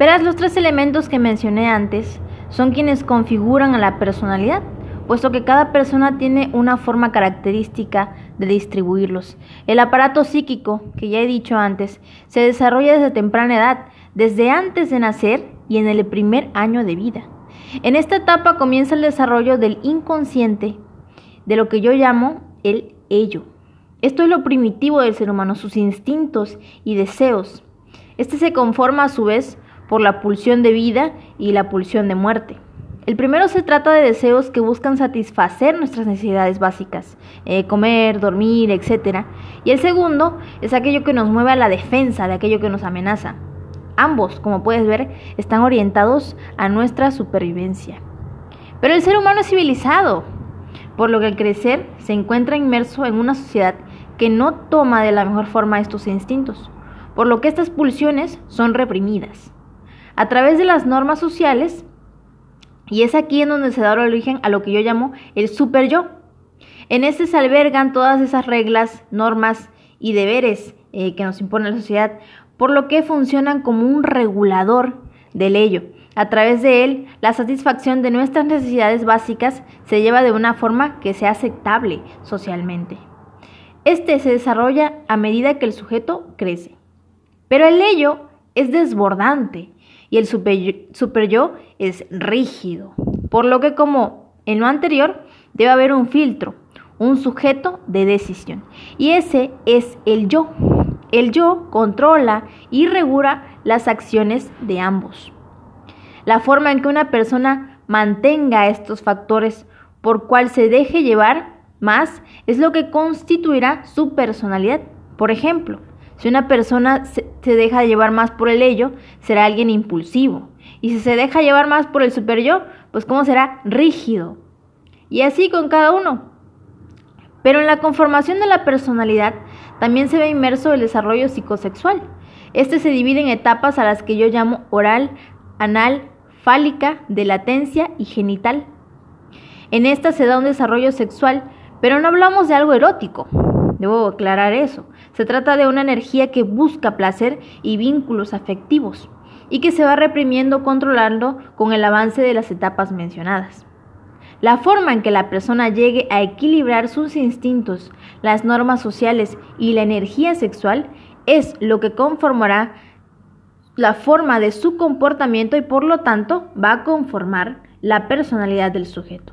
Verás, los tres elementos que mencioné antes son quienes configuran a la personalidad, puesto que cada persona tiene una forma característica de distribuirlos. El aparato psíquico, que ya he dicho antes, se desarrolla desde temprana edad, desde antes de nacer y en el primer año de vida. En esta etapa comienza el desarrollo del inconsciente, de lo que yo llamo el ello. Esto es lo primitivo del ser humano, sus instintos y deseos. Este se conforma a su vez por la pulsión de vida y la pulsión de muerte. El primero se trata de deseos que buscan satisfacer nuestras necesidades básicas, eh, comer, dormir, etc. Y el segundo es aquello que nos mueve a la defensa de aquello que nos amenaza. Ambos, como puedes ver, están orientados a nuestra supervivencia. Pero el ser humano es civilizado, por lo que al crecer se encuentra inmerso en una sociedad que no toma de la mejor forma estos instintos, por lo que estas pulsiones son reprimidas a través de las normas sociales y es aquí en donde se da origen a lo que yo llamo el super yo. En este se albergan todas esas reglas, normas y deberes eh, que nos impone la sociedad, por lo que funcionan como un regulador del ello. A través de él, la satisfacción de nuestras necesidades básicas se lleva de una forma que sea aceptable socialmente. Este se desarrolla a medida que el sujeto crece. Pero el ello es desbordante y el super, yo es rígido. Por lo que como en lo anterior, debe haber un filtro, un sujeto de decisión. Y ese es el yo. El yo controla y regula las acciones de ambos. La forma en que una persona mantenga estos factores por cual se deje llevar más es lo que constituirá su personalidad. Por ejemplo, si una persona se, deja llevar más por el ello, será alguien impulsivo. Y si se deja llevar más por el super yo, pues cómo será rígido. Y así con cada uno. Pero en la conformación de la personalidad también se ve inmerso el desarrollo psicosexual. Este se divide en etapas a las que yo llamo oral, anal, fálica, de latencia y genital. En esta se da un desarrollo sexual, pero no hablamos de algo erótico, Debo aclarar eso. Se trata de una energía que busca placer y vínculos afectivos y que se va reprimiendo, controlando con el avance de las etapas mencionadas. La forma en que la persona llegue a equilibrar sus instintos, las normas sociales y la energía sexual es lo que conformará la forma de su comportamiento y por lo tanto va a conformar la personalidad del sujeto.